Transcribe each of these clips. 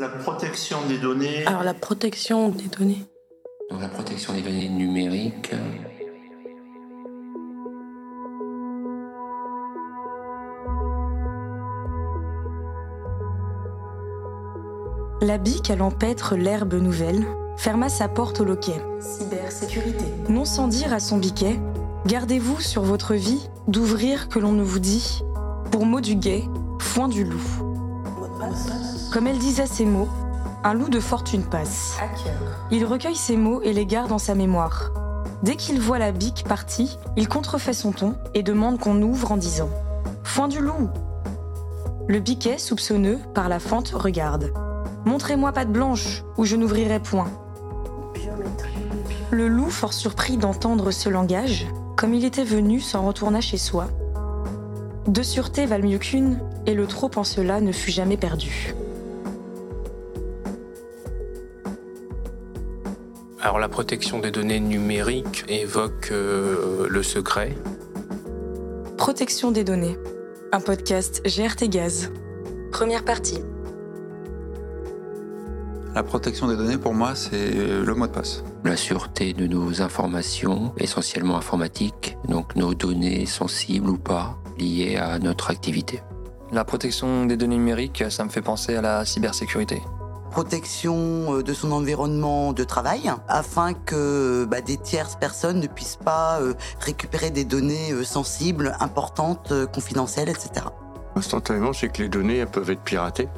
La protection des données. Alors la protection des données. Donc la protection des données numériques. La bique à l'empêtre l'herbe nouvelle ferma sa porte au loquet. Cybersécurité. Non sans dire à son biquet Gardez-vous sur votre vie d'ouvrir que l'on ne vous dit, pour mot du guet, foin du loup. Comme elle disait ces mots, un loup de fortune passe. Il recueille ces mots et les garde dans sa mémoire. Dès qu'il voit la bique partie, il contrefait son ton et demande qu'on ouvre en disant Foin du loup Le biquet, soupçonneux, par la fente, regarde. Montrez-moi patte blanche, ou je n'ouvrirai point. Le loup, fort surpris d'entendre ce langage, comme il était venu, s'en retourna chez soi. Deux sûretés valent mieux qu'une, et le trop en cela ne fut jamais perdu. Alors la protection des données numériques évoque euh, le secret. Protection des données. Un podcast GRT Gaz. Première partie. La protection des données, pour moi, c'est le mot de passe. La sûreté de nos informations, essentiellement informatiques, donc nos données sensibles ou pas, liées à notre activité. La protection des données numériques, ça me fait penser à la cybersécurité. Protection euh, de son environnement de travail, afin que bah, des tierces personnes ne puissent pas euh, récupérer des données euh, sensibles, importantes, confidentielles, etc. Instantanément, c'est que les données elles peuvent être piratées,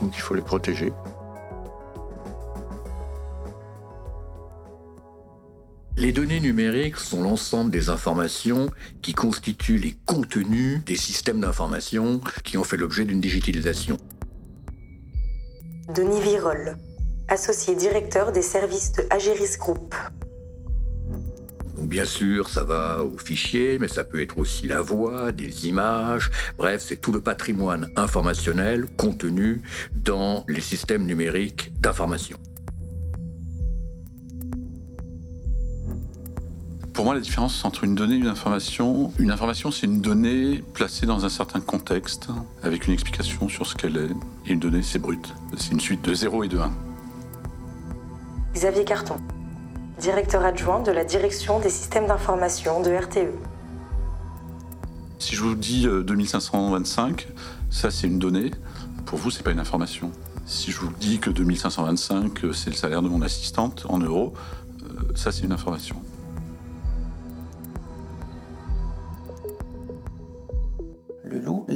donc il faut les protéger. Les données numériques sont l'ensemble des informations qui constituent les contenus des systèmes d'information qui ont fait l'objet d'une digitalisation. Denis Virol, associé directeur des services de Ageris Group. Bien sûr, ça va aux fichiers, mais ça peut être aussi la voix, des images, bref, c'est tout le patrimoine informationnel contenu dans les systèmes numériques d'information. Pour moi, la différence entre une donnée et une information, une information, c'est une donnée placée dans un certain contexte, avec une explication sur ce qu'elle est. Et une donnée, c'est brut. C'est une suite de 0 et de 1. Xavier Carton, directeur adjoint de la direction des systèmes d'information de RTE. Si je vous dis 2525, ça c'est une donnée. Pour vous, c'est pas une information. Si je vous dis que 2525, c'est le salaire de mon assistante en euros, ça c'est une information.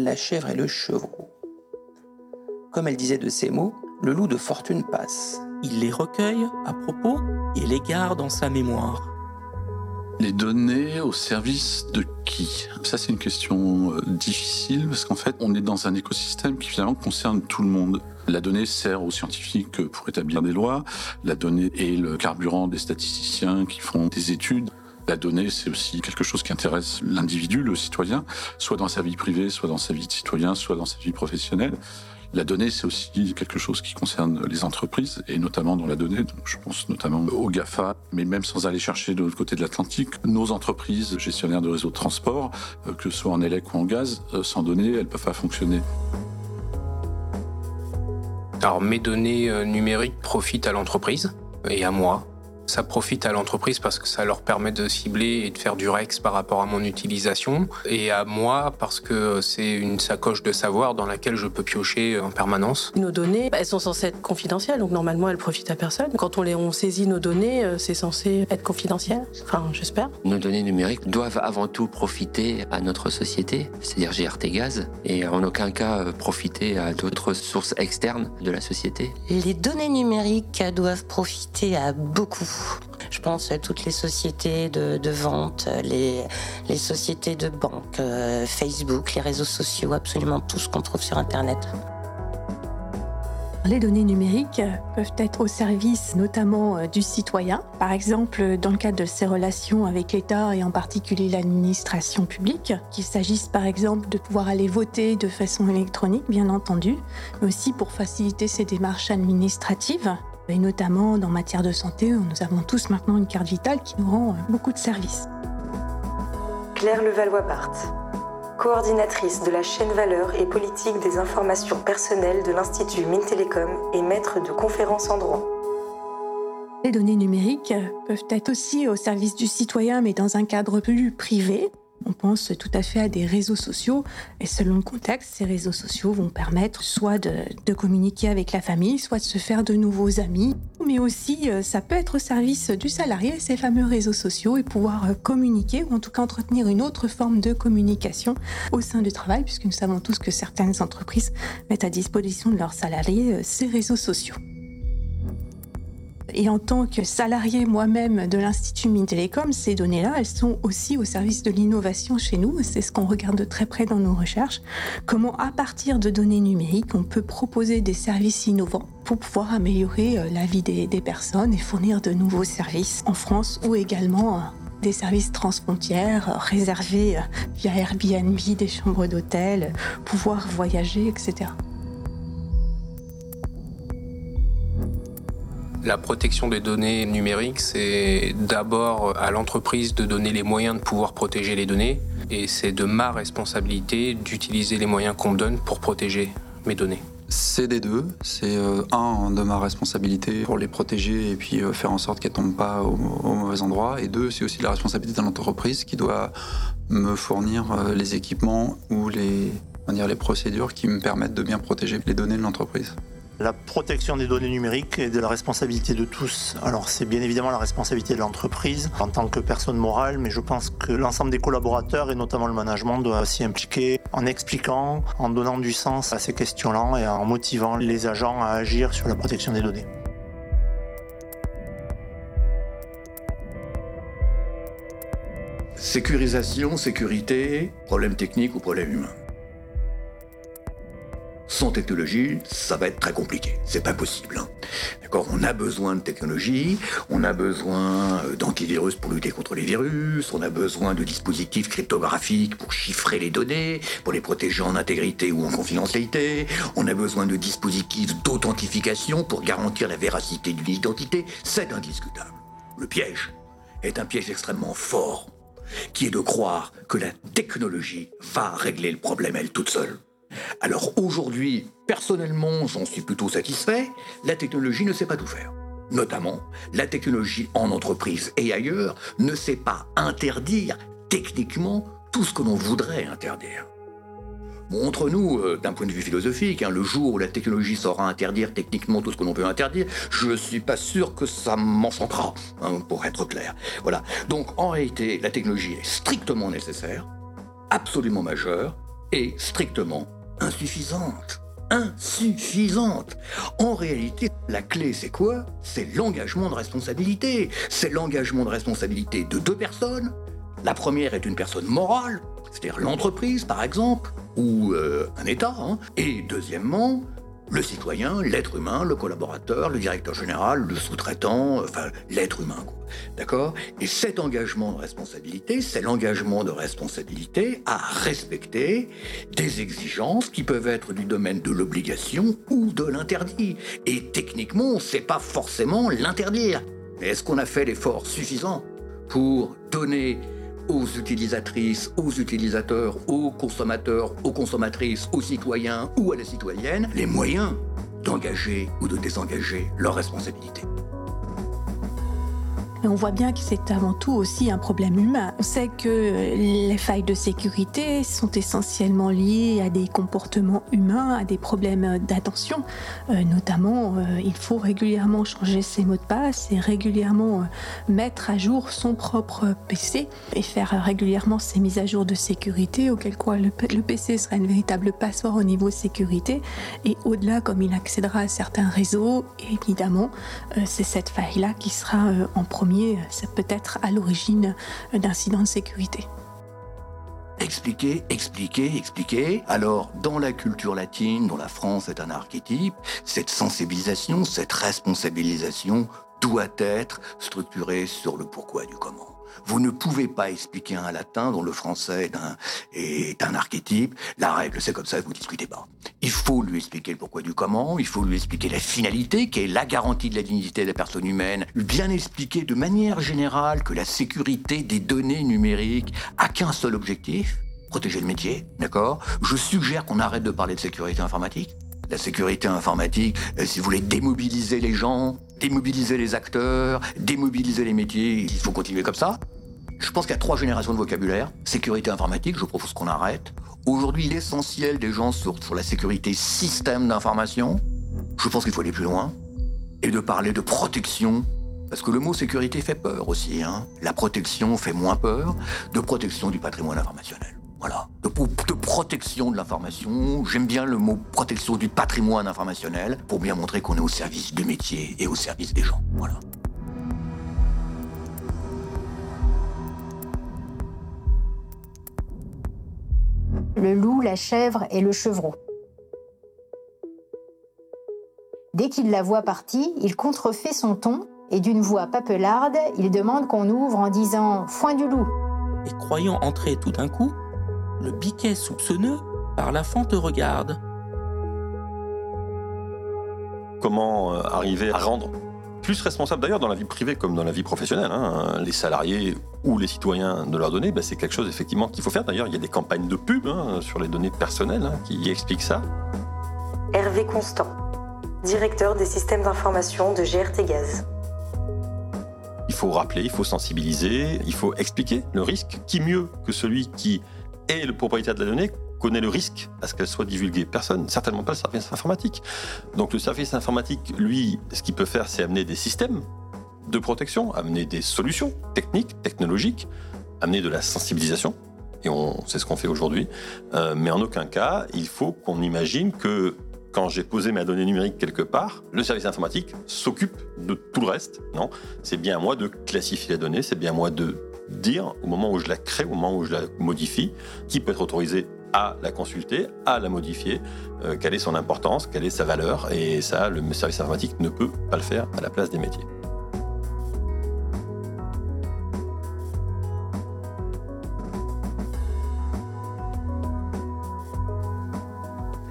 La chèvre et le chevreau. Comme elle disait de ces mots, le loup de fortune passe. Il les recueille à propos et les garde dans sa mémoire. Les données au service de qui? Ça, c'est une question euh, difficile parce qu'en fait, on est dans un écosystème qui finalement concerne tout le monde. La donnée sert aux scientifiques pour établir des lois. La donnée est le carburant des statisticiens qui font des études. La donnée, c'est aussi quelque chose qui intéresse l'individu, le citoyen, soit dans sa vie privée, soit dans sa vie de citoyen, soit dans sa vie professionnelle. La donnée, c'est aussi quelque chose qui concerne les entreprises, et notamment dans la donnée, je pense notamment aux GAFA, mais même sans aller chercher de l'autre côté de l'Atlantique, nos entreprises gestionnaires de réseaux de transport, euh, que ce soit en élec ou en gaz, euh, sans données, elles ne peuvent pas fonctionner. Alors mes données euh, numériques profitent à l'entreprise et à moi. Ça profite à l'entreprise parce que ça leur permet de cibler et de faire du rex par rapport à mon utilisation. Et à moi parce que c'est une sacoche de savoir dans laquelle je peux piocher en permanence. Nos données, elles sont censées être confidentielles, donc normalement elles profitent à personne. Quand on, les, on saisit nos données, euh, c'est censé être confidentiel. Enfin, j'espère. Nos données numériques doivent avant tout profiter à notre société, c'est-à-dire GRT Gaz, et en aucun cas euh, profiter à d'autres sources externes de la société. Les données numériques doivent profiter à beaucoup je pense à toutes les sociétés de, vente, les, sociétés de banque, euh, Facebook, les réseaux sociaux, absolument tout ce qu'on trouve sur Internet. Les données numériques peuvent être au service notamment du citoyen, par exemple dans le cadre de ses relations avec l'État et en particulier l'administration publique, qu'il s'agisse par exemple de pouvoir aller voter de façon électronique bien entendu, mais aussi pour faciliter ses démarches administratives et notamment dans matière de santé, nous avons tous maintenant une carte vitale qui nous rend beaucoup de services. Claire Levallois-Barthes, coordinatrice de la chaîne valeur et politique des informations personnelles de l'Institut Mintelecom et maître de conférences en droit. Les données numériques peuvent être aussi au service du citoyen, mais dans un cadre plus privé, on pense tout à fait à des réseaux sociaux et selon le contexte, ces réseaux sociaux vont permettre soit de, communiquer avec la famille, soit de se faire de nouveaux amis, mais aussi euh, ça peut être au service du salarié, ces fameux réseaux sociaux, et pouvoir euh, communiquer ou en tout cas entretenir une autre forme de communication au sein du travail, puisque nous savons tous que certaines entreprises mettent à disposition de leurs salariés euh, ces réseaux sociaux. Et en tant que salarié moi-même de l'Institut Mintelecom, ces données-là, elles sont aussi au service de l'innovation chez nous. C'est ce qu'on regarde de très près dans nos recherches. Comment, à partir de données numériques, on peut proposer des services innovants pour pouvoir améliorer euh, la vie des, personnes et fournir de nouveaux services en France ou également euh, des services transfrontières euh, réservés via Airbnb, des chambres d'hôtel, pouvoir voyager, etc. La protection des données numériques, c'est d'abord à l'entreprise de donner les moyens de pouvoir protéger les données, et c'est de ma responsabilité d'utiliser les moyens qu'on me donne pour protéger mes données. C'est des deux. C'est euh, un de ma responsabilité pour les protéger et puis euh, faire en sorte qu'elles tombent pas au, mauvais endroit. Et deux, c'est aussi la responsabilité de l'entreprise qui doit me fournir euh, les équipements ou les procédures qui me permettent de bien protéger les données de l'entreprise. La protection des données numériques est de la responsabilité de tous. Alors c'est bien évidemment la responsabilité de l'entreprise en tant que personne morale, mais je pense que l'ensemble des collaborateurs et notamment le management doivent s'y impliquer en expliquant, en donnant du sens à ces questions-là et en motivant les agents à agir sur la protection des données. Sécurisation, sécurité, problème technique ou problème humain. Sans technologie, ça va être très compliqué. C'est pas possible. Hein. On a besoin de technologie, on a besoin euh, d'antivirus pour lutter contre les virus, on a besoin de dispositifs cryptographiques pour chiffrer les données, pour les protéger en intégrité ou en confidentialité, on a besoin de dispositifs d'authentification pour garantir la véracité d'une identité. C'est indiscutable. Le piège est un piège extrêmement fort, qui est de croire que la technologie va régler le problème elle toute seule. Alors aujourd'hui, personnellement, j'en suis plutôt satisfait, la technologie ne sait pas tout faire. Notamment, la technologie en entreprise et ailleurs ne sait pas interdire techniquement tout ce que l'on voudrait interdire. Bon, entre nous, euh, d'un point de vue philosophique, hein, le jour où la technologie saura interdire techniquement tout ce que l'on peut interdire, je ne suis pas sûr que ça m'enchantera, hein, pour être clair. Voilà. Donc, en réalité, la technologie est strictement nécessaire, absolument majeure et strictement insuffisante. Insuffisante. En réalité, la clé, c'est quoi? C'est l'engagement de responsabilité. C'est l'engagement de responsabilité de deux personnes. La première est une personne morale, c'est-à-dire l'entreprise, par exemple, ou euh, un État. Hein. Et deuxièmement, le citoyen, l'être humain, le collaborateur, le directeur général, le sous-traitant, enfin l'être humain. D'accord? Et cet engagement de responsabilité, c'est l'engagement de responsabilité à respecter des exigences qui peuvent être du domaine de l'obligation ou de l'interdit. Et techniquement, on ne sait pas forcément l'interdire. Est-ce qu'on a fait l'effort suffisant pour donner aux utilisatrices, aux utilisateurs, aux consommateurs, aux consommatrices, aux citoyens ou à la citoyenne les moyens d'engager ou de désengager leurs responsabilités on voit bien que c'est avant tout aussi un problème humain. On sait que les failles de sécurité sont essentiellement liées à des comportements humains, à des problèmes d'attention. Euh, notamment, euh, il faut régulièrement changer ses mots de passe et régulièrement euh, mettre à jour son propre PC et faire régulièrement ses mises à jour de sécurité, auquel quoi le, le PC sera une véritable passeport au niveau sécurité. Et au-delà, comme il accédera à certains réseaux, évidemment, c'est cette faille-là qui sera en premier ça peut être à l'origine d'incidents de sécurité. Expliquer, expliquer, expliquer. Alors, dans la culture latine, dont la France est un archétype, cette sensibilisation, cette responsabilisation doit être structurée sur le pourquoi du comment. Vous ne pouvez pas expliquer un latin dont le français est un, est un archétype. La règle, c'est comme ça, vous ne discutez pas. Il faut lui expliquer le pourquoi du comment, il faut lui expliquer la finalité, qui est la garantie de la dignité de la personne humaine, bien expliquer de manière générale que la sécurité des données numériques a qu'un seul objectif, protéger le métier, d'accord? Je suggère qu'on arrête de parler de sécurité informatique. La sécurité informatique, euh, si vous voulez démobiliser les gens, démobiliser les acteurs, démobiliser les métiers, il faut continuer comme ça. Je pense qu'il y a trois générations de vocabulaire. Sécurité informatique, je propose qu'on arrête. Aujourd'hui, l'essentiel des gens sur, sur la sécurité système d'information, je pense qu'il faut aller plus loin. Et de parler de protection parce que le mot sécurité fait peur aussi. Hein. La protection fait moins peur. De protection du patrimoine informationnel. Voilà. De, de protection de l'information. J'aime bien le mot protection du patrimoine informationnel pour bien montrer qu'on est au service du métier et au service des gens. Voilà. Le loup, la chèvre et le chevreau. Dès qu'il la voit partie, il contrefait son ton et d'une voix papelarde, il demande qu'on ouvre en disant Foin du loup. Et croyant entrer tout d'un coup, le biquet soupçonneux par la fente regarde. Comment euh, arriver à rendre plus responsable d'ailleurs dans la vie privée comme dans la vie professionnelle, hein, les salariés ou les citoyens de leurs données, ben, c'est quelque chose effectivement qu'il faut faire. D'ailleurs, il y a des campagnes de pub hein, sur les données personnelles hein, qui expliquent ça. Hervé Constant, directeur des systèmes d'information de GRT Gaz. Il faut rappeler, il faut sensibiliser, il faut expliquer le risque. Qui mieux que celui qui est le propriétaire de la donnée connaît le risque à ce qu'elle soit divulguée Personne, certainement pas le service informatique. Donc le service informatique, lui, ce qu'il peut faire, c'est amener des systèmes de protection, amener des solutions techniques, technologiques, amener de la sensibilisation. Et on, c'est ce qu'on fait aujourd'hui. Euh, mais en aucun cas, il faut qu'on imagine que quand j'ai posé ma donnée numérique quelque part, le service informatique s'occupe de tout le reste. Non, c'est bien à moi de classifier la donnée, c'est bien à moi de dire au moment où je la crée, au moment où je la modifie, qui peut être autorisé à la consulter, à la modifier, euh, quelle est son importance, quelle est sa valeur, et ça, le service informatique ne peut pas le faire à la place des métiers.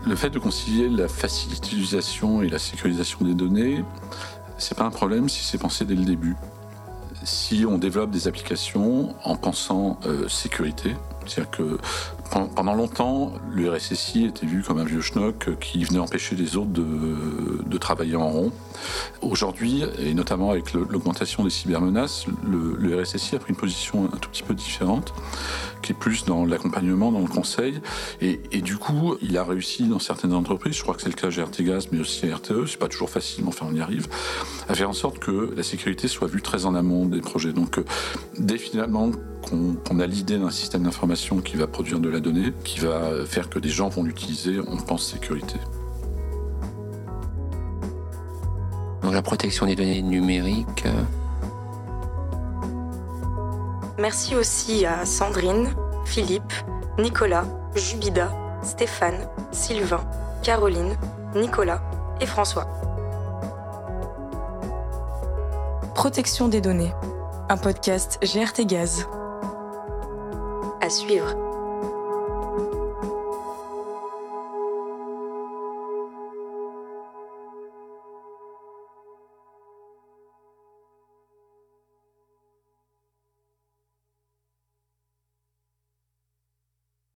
Le fait de concilier la facilitisation et la sécurisation des données, c'est pas un problème si c'est pensé dès le début. Si on développe des applications en pensant euh, sécurité, c'est-à-dire que pendant longtemps, le RSSI était vu comme un vieux schnock qui venait empêcher les autres de, travailler en rond. Aujourd'hui, et notamment avec l'augmentation des cybermenaces, le, le, RSSI a pris une position un tout petit peu différente, qui est plus dans l'accompagnement, dans le conseil. Et, du coup, il a réussi dans certaines entreprises, je crois que c'est le cas GRT Gaz, mais aussi RTE, c'est pas toujours facile, mais enfin on y arrive, à faire en sorte que la sécurité soit vue très en amont des projets. Donc, euh, dès finalement qu'on a l'idée d'un système d'information qui va produire de la donnée, qui va faire que des gens vont l'utiliser, on pense sécurité. Dans la protection des données numériques. Euh, Merci aussi à Sandrine, Philippe, Nicolas, Jubida, Stéphane, Sylvain, Caroline, Nicolas et François. Protection des données, un podcast GRT Gaz. À suivre.